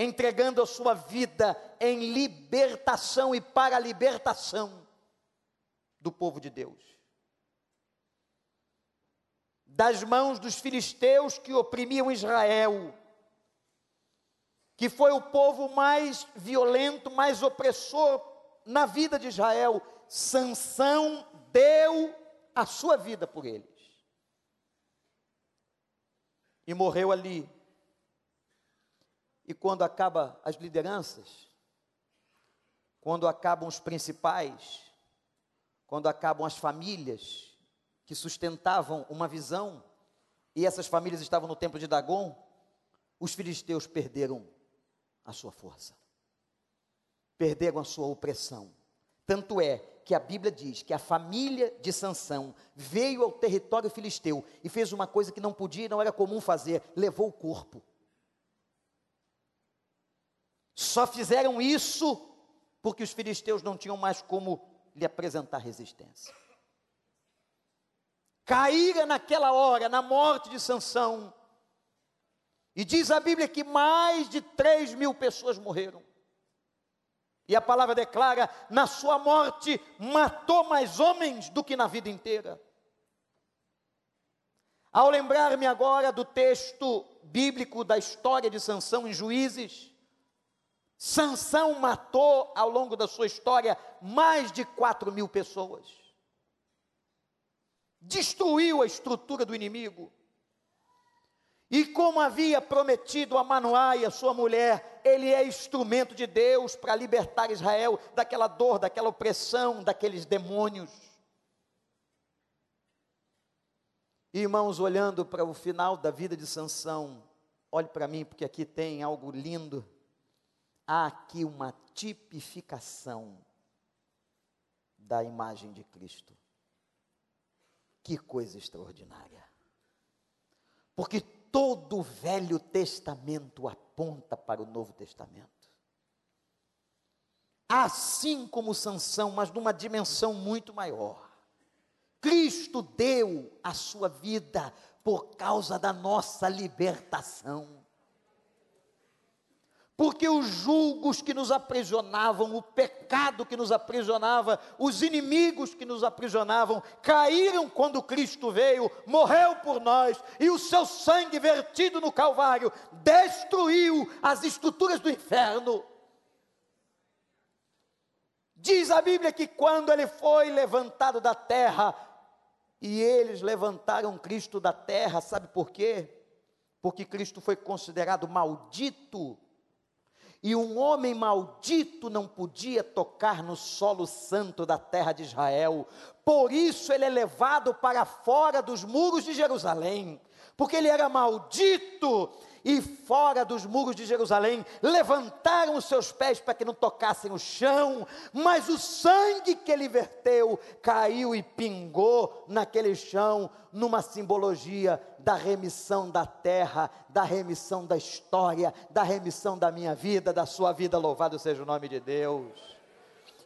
entregando a sua vida em libertação e para a libertação do povo de Deus. Das mãos dos filisteus que oprimiam Israel, que foi o povo mais violento, mais opressor na vida de Israel, Sansão deu a sua vida por eles. e morreu ali. E quando acaba as lideranças, quando acabam os principais, quando acabam as famílias que sustentavam uma visão, e essas famílias estavam no templo de Dagon, os filisteus perderam a sua força, perderam a sua opressão. Tanto é que a Bíblia diz que a família de Sansão veio ao território filisteu e fez uma coisa que não podia, não era comum fazer, levou o corpo. Só fizeram isso porque os filisteus não tinham mais como lhe apresentar resistência. Caíra naquela hora, na morte de Sansão, e diz a Bíblia que mais de três mil pessoas morreram. E a palavra declara: na sua morte matou mais homens do que na vida inteira. Ao lembrar-me agora do texto bíblico da história de Sansão em Juízes, Sansão matou ao longo da sua história mais de quatro mil pessoas. Destruiu a estrutura do inimigo. E como havia prometido a Manoá e a sua mulher, ele é instrumento de Deus para libertar Israel daquela dor, daquela opressão, daqueles demônios. Irmãos, olhando para o final da vida de Sansão, olhe para mim, porque aqui tem algo lindo há aqui uma tipificação da imagem de Cristo. Que coisa extraordinária. Porque todo o Velho Testamento aponta para o Novo Testamento. Assim como Sansão, mas numa dimensão muito maior. Cristo deu a sua vida por causa da nossa libertação porque os julgos que nos aprisionavam, o pecado que nos aprisionava, os inimigos que nos aprisionavam, caíram quando Cristo veio, morreu por nós, e o seu sangue vertido no Calvário destruiu as estruturas do inferno. Diz a Bíblia que quando ele foi levantado da terra, e eles levantaram Cristo da terra, sabe por quê? Porque Cristo foi considerado maldito e um homem maldito não podia tocar no solo santo da terra de Israel. Por isso ele é levado para fora dos muros de Jerusalém, porque ele era maldito e fora dos muros de Jerusalém, levantaram os seus pés para que não tocassem o chão, mas o sangue que ele verteu caiu e pingou naquele chão, numa simbologia da remissão da terra, da remissão da história, da remissão da minha vida, da sua vida, louvado seja o nome de Deus.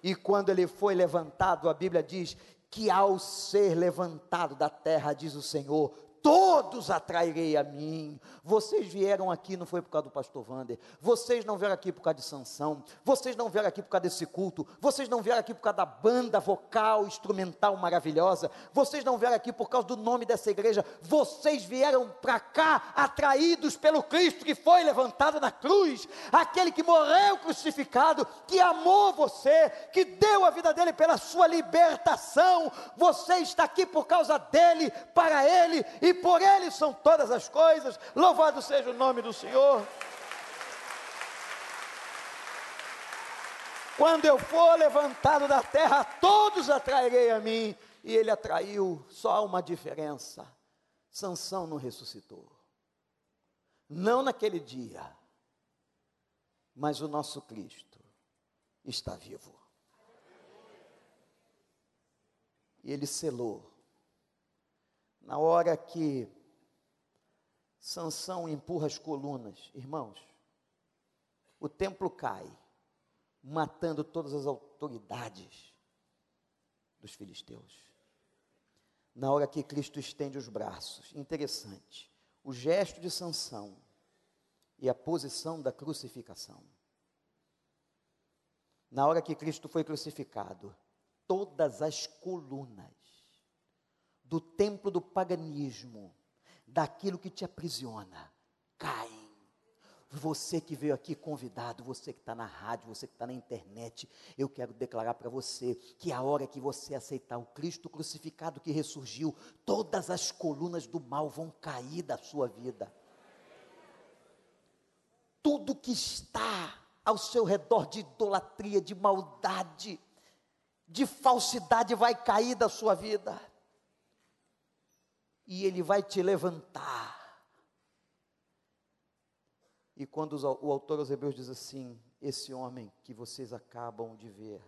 E quando ele foi levantado, a Bíblia diz que ao ser levantado da terra, diz o Senhor, todos atrairei a mim. Vocês vieram aqui, não foi por causa do pastor Wander, vocês não vieram aqui por causa de Sansão, vocês não vieram aqui por causa desse culto, vocês não vieram aqui por causa da banda vocal, instrumental maravilhosa, vocês não vieram aqui por causa do nome dessa igreja, vocês vieram para cá atraídos pelo Cristo que foi levantado na cruz, aquele que morreu crucificado, que amou você, que deu a vida dele pela sua libertação. Você está aqui por causa dele, para ele e e por Ele são todas as coisas. Louvado seja o nome do Senhor. Quando eu for levantado da terra, todos atrairei a mim. E ele atraiu, só há uma diferença: Sansão não ressuscitou. Não naquele dia, mas o nosso Cristo está vivo. E ele selou na hora que Sansão empurra as colunas, irmãos, o templo cai, matando todas as autoridades dos filisteus. Na hora que Cristo estende os braços, interessante, o gesto de Sansão e a posição da crucificação. Na hora que Cristo foi crucificado, todas as colunas do templo do paganismo, daquilo que te aprisiona, caem. Você que veio aqui convidado, você que está na rádio, você que está na internet, eu quero declarar para você que a hora que você aceitar o Cristo crucificado que ressurgiu, todas as colunas do mal vão cair da sua vida. tudo que está ao seu redor de idolatria, de maldade, de falsidade vai cair da sua vida. E ele vai te levantar. E quando o autor aos Hebreus diz assim: esse homem que vocês acabam de ver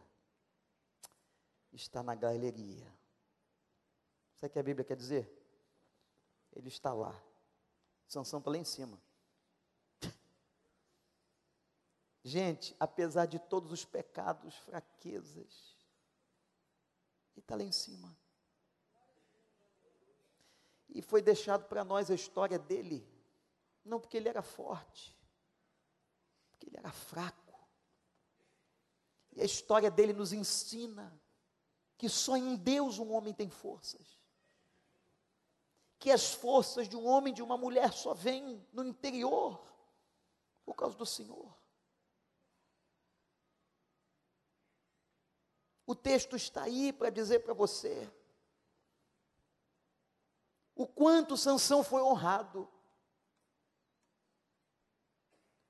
está na galeria. Sabe o que a Bíblia quer dizer? Ele está lá. Sansão está lá em cima. Gente, apesar de todos os pecados, fraquezas, ele está lá em cima. E foi deixado para nós a história dele, não porque ele era forte, porque ele era fraco. E a história dele nos ensina que só em Deus um homem tem forças. Que as forças de um homem e de uma mulher só vêm no interior por causa do Senhor. O texto está aí para dizer para você o quanto Sansão foi honrado.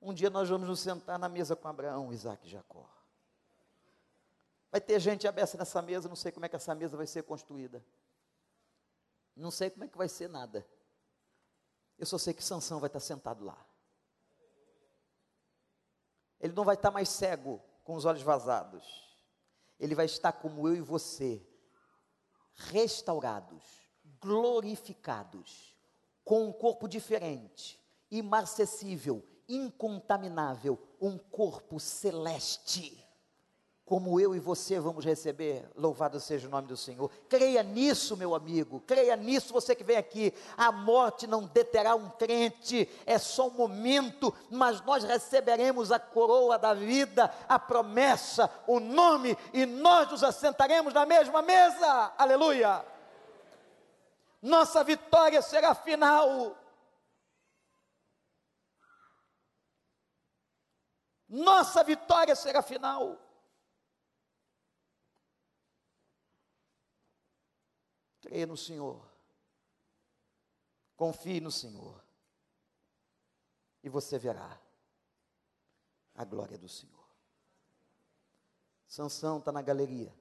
Um dia nós vamos nos sentar na mesa com Abraão, Isaac e Jacó. Vai ter gente aberta nessa mesa, não sei como é que essa mesa vai ser construída. Não sei como é que vai ser nada. Eu só sei que Sansão vai estar sentado lá. Ele não vai estar mais cego, com os olhos vazados. Ele vai estar como eu e você, restaurados, glorificados, com um corpo diferente, imarcessível, incontaminável, um corpo celeste como eu e você vamos receber. Louvado seja o nome do Senhor. Creia nisso, meu amigo. Creia nisso, você que vem aqui. A morte não deterá um crente, é só um momento, mas nós receberemos a coroa da vida, a promessa, o nome, e nós nos assentaremos na mesma mesa. Aleluia! Nossa vitória será final. Nossa vitória será final. Creia no Senhor. Confie no Senhor. E você verá a glória do Senhor. Sansão está na galeria.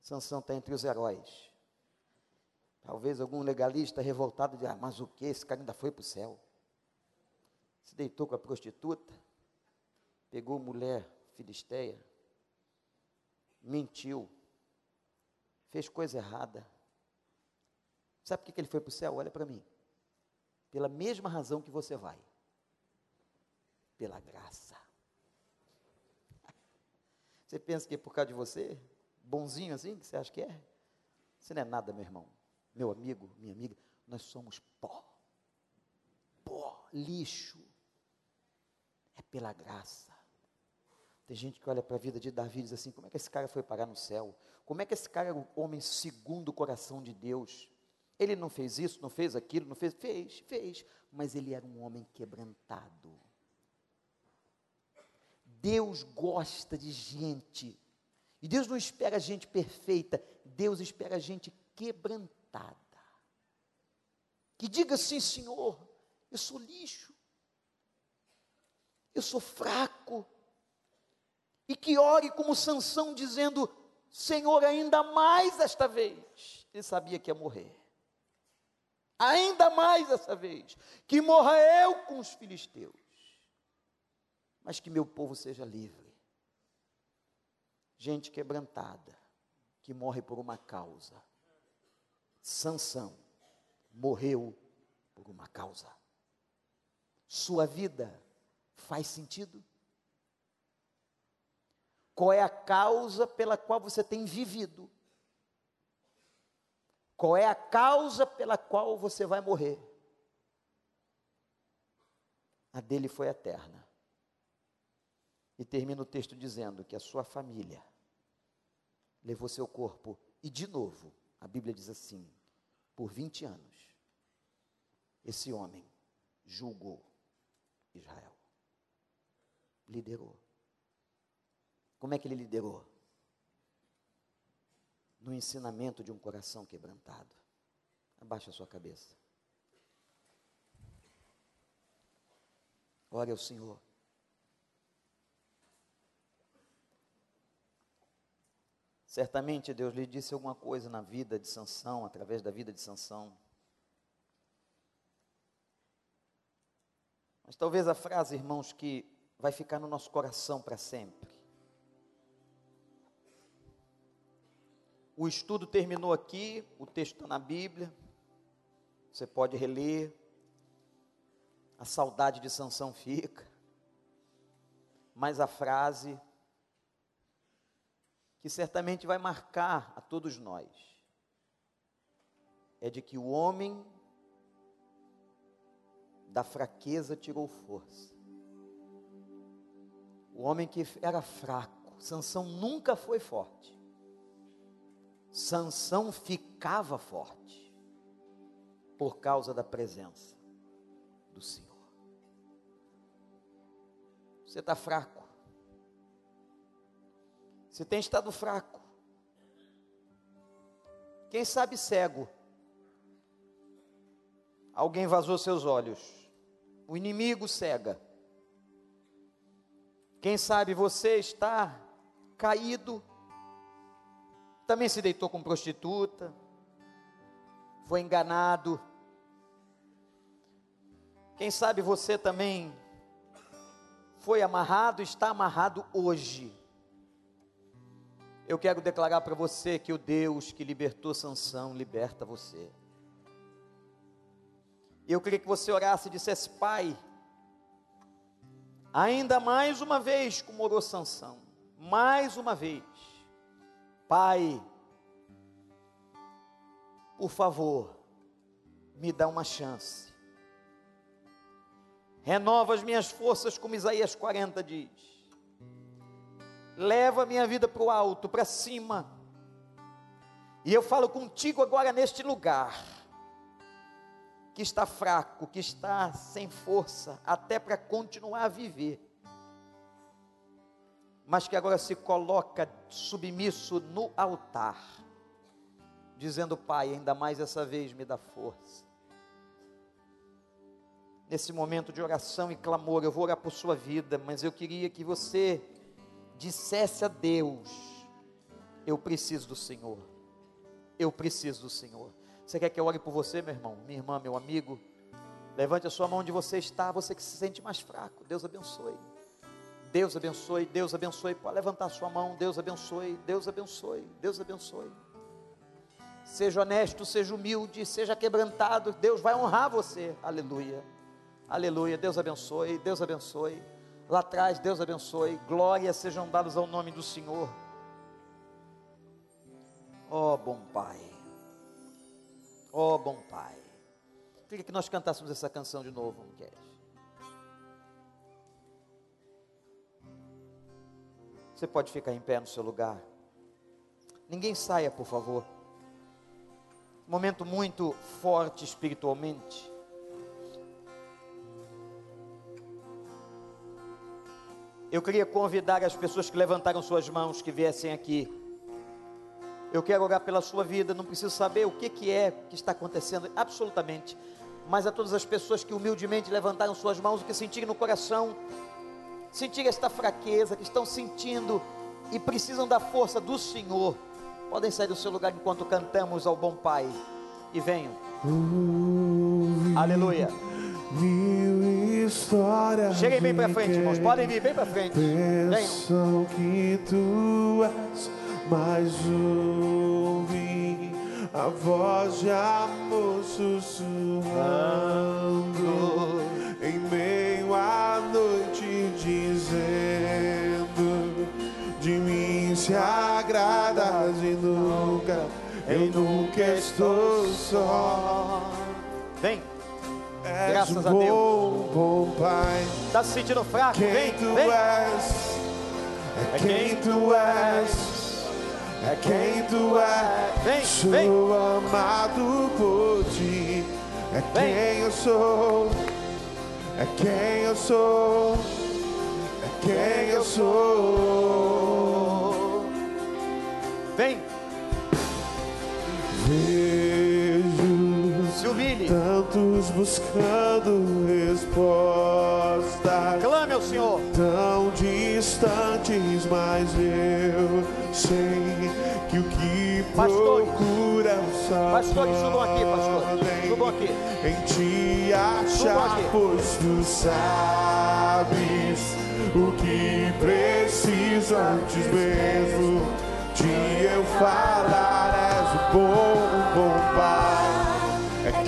Sansão está entre os heróis. Talvez algum legalista revoltado diga, ah, mas o que? Esse cara ainda foi para o céu. Se deitou com a prostituta, pegou mulher filisteia, mentiu, fez coisa errada. Sabe por que ele foi para o céu? Olha para mim. Pela mesma razão que você vai. Pela graça. Você pensa que é por causa de você? Bonzinho assim, que você acha que é? Você não é nada, meu irmão. Meu amigo, minha amiga, nós somos pó. Pó, lixo. É pela graça. Tem gente que olha para a vida de Davi e diz assim: como é que esse cara foi parar no céu? Como é que esse cara era um homem segundo o coração de Deus? Ele não fez isso, não fez aquilo, não fez, fez, fez, mas ele era um homem quebrantado. Deus gosta de gente. E Deus não espera gente perfeita, Deus espera gente quebrantada. Que diga assim, Senhor, eu sou lixo. Eu sou fraco. E que ore como Sansão dizendo: Senhor, ainda mais esta vez. Ele sabia que ia morrer. Ainda mais essa vez. Que morra eu com os filisteus. Mas que meu povo seja livre. Gente quebrantada. Que morre por uma causa. Sansão morreu por uma causa. Sua vida faz sentido? Qual é a causa pela qual você tem vivido? Qual é a causa pela qual você vai morrer? A dele foi eterna. E termina o texto dizendo que a sua família levou seu corpo, e de novo, a Bíblia diz assim: por 20 anos, esse homem julgou Israel, liderou. Como é que ele liderou? No ensinamento de um coração quebrantado. Abaixa a sua cabeça. Glória ao Senhor. Certamente Deus lhe disse alguma coisa na vida de Sansão, através da vida de Sansão. Mas talvez a frase, irmãos, que vai ficar no nosso coração para sempre. O estudo terminou aqui, o texto está na Bíblia, você pode reler, a saudade de Sansão fica, mas a frase que certamente vai marcar a todos nós é de que o homem da fraqueza tirou força. O homem que era fraco, Sansão nunca foi forte. Sansão ficava forte por causa da presença do Senhor. Você está fraco. Você tem estado fraco. Quem sabe cego. Alguém vazou seus olhos. O inimigo cega. Quem sabe você está caído. Também se deitou com prostituta. Foi enganado. Quem sabe você também foi amarrado, está amarrado hoje eu quero declarar para você que o Deus que libertou Sansão liberta você. Eu queria que você orasse e dissesse: Pai, ainda mais uma vez como orou Sansão, mais uma vez, Pai, por favor, me dá uma chance. Renova as minhas forças, como Isaías 40 diz leva a minha vida para o alto, para cima. E eu falo contigo agora neste lugar, que está fraco, que está sem força, até para continuar a viver, mas que agora se coloca submisso no altar, dizendo: Pai, ainda mais essa vez me dá força. Nesse momento de oração e clamor, eu vou orar por sua vida, mas eu queria que você dissesse a Deus: Eu preciso do Senhor. Eu preciso do Senhor. Você quer que eu ore por você, meu irmão, minha irmã, meu amigo? Levante a sua mão onde você está, você que se sente mais fraco. Deus abençoe. Deus abençoe, Deus abençoe. Pode levantar a sua mão. Deus abençoe, Deus abençoe, Deus abençoe. Seja honesto, seja humilde, seja quebrantado. Deus vai honrar você. Aleluia. Aleluia. Deus abençoe, Deus abençoe lá atrás, Deus abençoe, glórias sejam dadas ao nome do Senhor. Ó oh, bom Pai, ó oh, bom Pai. Queria que nós cantássemos essa canção de novo, Miquel. Você pode ficar em pé no seu lugar. Ninguém saia, por favor. Momento muito forte espiritualmente. Eu queria convidar as pessoas que levantaram suas mãos que viessem aqui. Eu quero orar pela sua vida, não preciso saber o que, que é que está acontecendo, absolutamente. Mas a todas as pessoas que humildemente levantaram suas mãos, que sentirem no coração, sentirem esta fraqueza, que estão sentindo e precisam da força do Senhor, podem sair do seu lugar enquanto cantamos ao bom Pai. E venham. Aleluia mil histórias. Cheguem bem para frente, irmãos. Podem vir bem para frente. Pensam que tu és, mas ouvi a voz de amor sussurrando em meio à noite, dizendo: De mim se agradas e nunca, eu nunca estou só. Vem. Graças a Deus. Bom, pai. Está se sentindo fraco? Quem vem, tu vem. és. É quem tu és. É quem tu és. Vem, sou vem. amado por ti. É Vem. quem eu sou. É quem eu sou. É quem eu sou. Vem. Humilhe. Tantos buscando resposta meu Senhor. Tão distantes, mas eu sei que o que Pastores. procura o Pastores, subam aqui, pastores. Subam aqui. Em Subam achar, pois tu sabes o que preciso antes mesmo de eu falar. És o bom,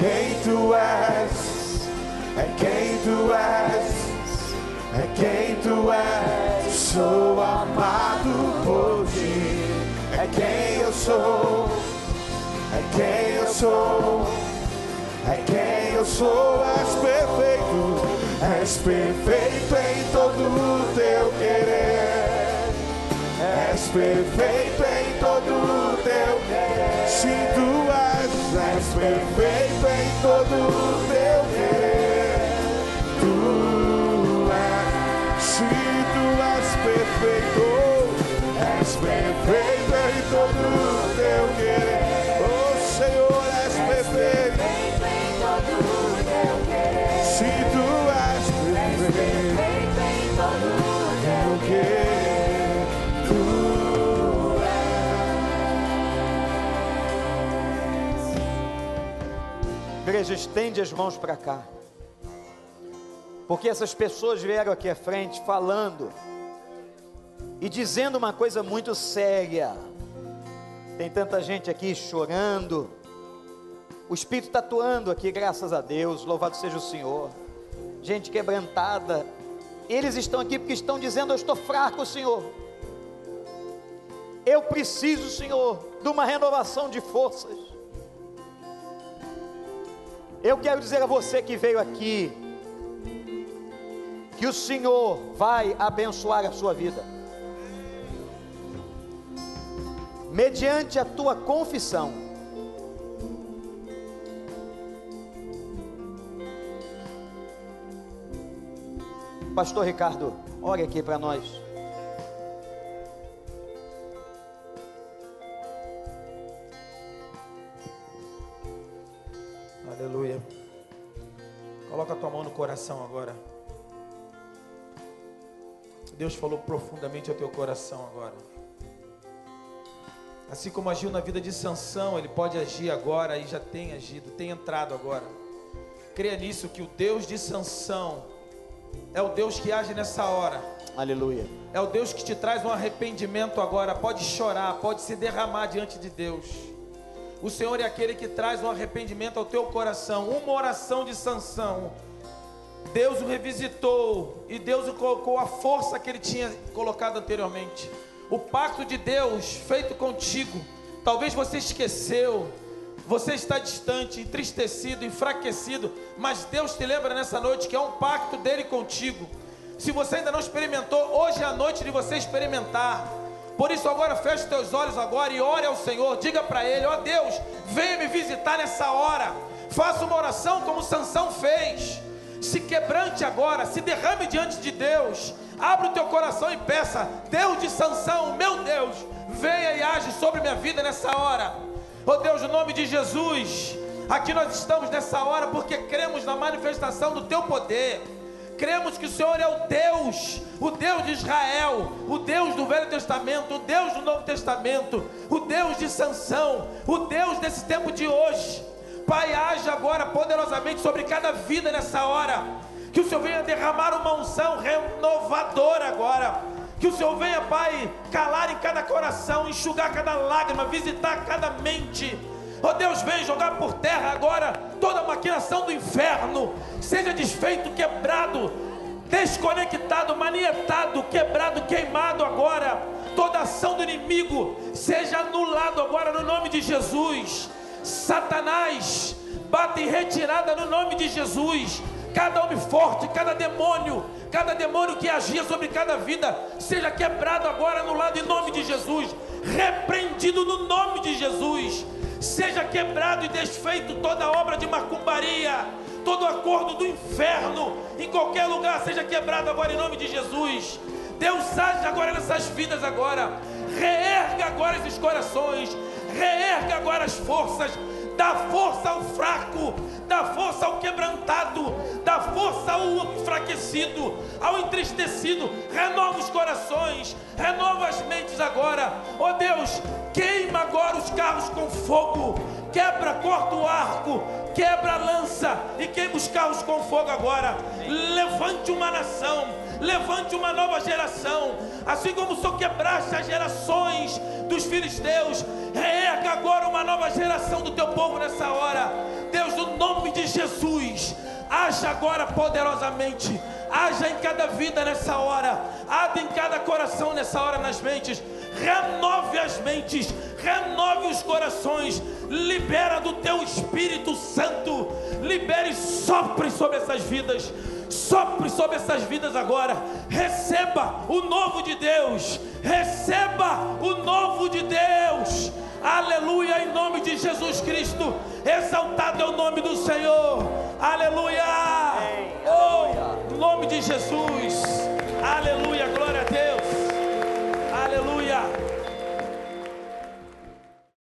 quem tu és, é quem tu és. É quem tu és, sou amado por ti. É quem eu sou, é quem eu sou, é quem eu sou. És perfeito, és perfeito em todo o teu querer. És perfeito em todo o teu querer. Sim, tu és, és perfeito todo o teu querer. Tu és, se tu és perfeito, és perfeito Igreja, estende as mãos para cá. Porque essas pessoas vieram aqui à frente falando e dizendo uma coisa muito séria. Tem tanta gente aqui chorando. O Espírito está atuando aqui, graças a Deus. Louvado seja o Senhor. Gente quebrantada. Eles estão aqui porque estão dizendo: Eu estou fraco, Senhor. Eu preciso, Senhor, de uma renovação de forças. Eu quero dizer a você que veio aqui, que o Senhor vai abençoar a sua vida, mediante a tua confissão. Pastor Ricardo, ore aqui para nós. Coloca a tua mão no coração agora. Deus falou profundamente ao teu coração agora. Assim como agiu na vida de Sansão, ele pode agir agora e já tem agido, tem entrado agora. Creia nisso que o Deus de Sansão é o Deus que age nessa hora. Aleluia. É o Deus que te traz um arrependimento agora. Pode chorar, pode se derramar diante de Deus. O Senhor é aquele que traz um arrependimento ao teu coração. Uma oração de sanção. Deus o revisitou e Deus o colocou a força que ele tinha colocado anteriormente. O pacto de Deus feito contigo. Talvez você esqueceu. Você está distante, entristecido, enfraquecido, mas Deus te lembra nessa noite que é um pacto dele contigo. Se você ainda não experimentou, hoje é a noite de você experimentar. Por isso agora feche teus olhos agora e ore ao Senhor. Diga para ele: "Ó Deus, venha me visitar nessa hora. Faça uma oração como Sansão fez. Se quebrante agora, se derrame diante de Deus. Abra o teu coração e peça: Deus de Sansão, meu Deus, venha e age sobre minha vida nessa hora. Ó Deus, no nome de Jesus, aqui nós estamos nessa hora porque cremos na manifestação do teu poder. Cremos que o Senhor é o Deus, o Deus de Israel, o Deus do Velho Testamento, o Deus do Novo Testamento, o Deus de Sansão, o Deus desse tempo de hoje. Pai, age agora poderosamente sobre cada vida nessa hora. Que o Senhor venha derramar uma unção renovadora agora. Que o Senhor venha, Pai, calar em cada coração, enxugar cada lágrima, visitar cada mente. Ó Deus, vem jogar por terra agora toda a maquinação do inferno. Seja desfeito, quebrado, desconectado, manietado, quebrado, queimado agora. Toda ação do inimigo seja anulado agora no nome de Jesus. Satanás, bate em retirada no nome de Jesus. Cada homem forte, cada demônio, cada demônio que agia sobre cada vida, seja quebrado agora no lado em nome de Jesus, repreendido no nome de Jesus. Seja quebrado e desfeito toda obra de macumbaria, todo acordo do inferno, em qualquer lugar, seja quebrado agora em nome de Jesus. Deus age agora nessas vidas agora. Reerga agora esses corações. Reerga agora as forças. Dá força ao fraco, dá força ao quebrantado, dá força ao enfraquecido, ao entristecido. Renova os corações, renova as mentes agora. Oh Deus, queima agora os carros com fogo, quebra, corta o arco, quebra a lança e queima os carros com fogo agora. Levante uma nação, levante uma nova geração, assim como o Senhor quebraste as gerações dos filisteus, reerga agora uma nova geração do teu povo nessa hora. Deus, no nome de Jesus, haja agora poderosamente, haja em cada vida nessa hora, haja em cada coração nessa hora nas mentes, renove as mentes, renove os corações, libera do teu Espírito Santo, libere e sopre sobre essas vidas sopre sobre essas vidas agora. Receba o novo de Deus. Receba o novo de Deus. Aleluia, em nome de Jesus Cristo. Exaltado é o nome do Senhor. Aleluia. Oh, nome de Jesus. Aleluia, glória a Deus. Aleluia.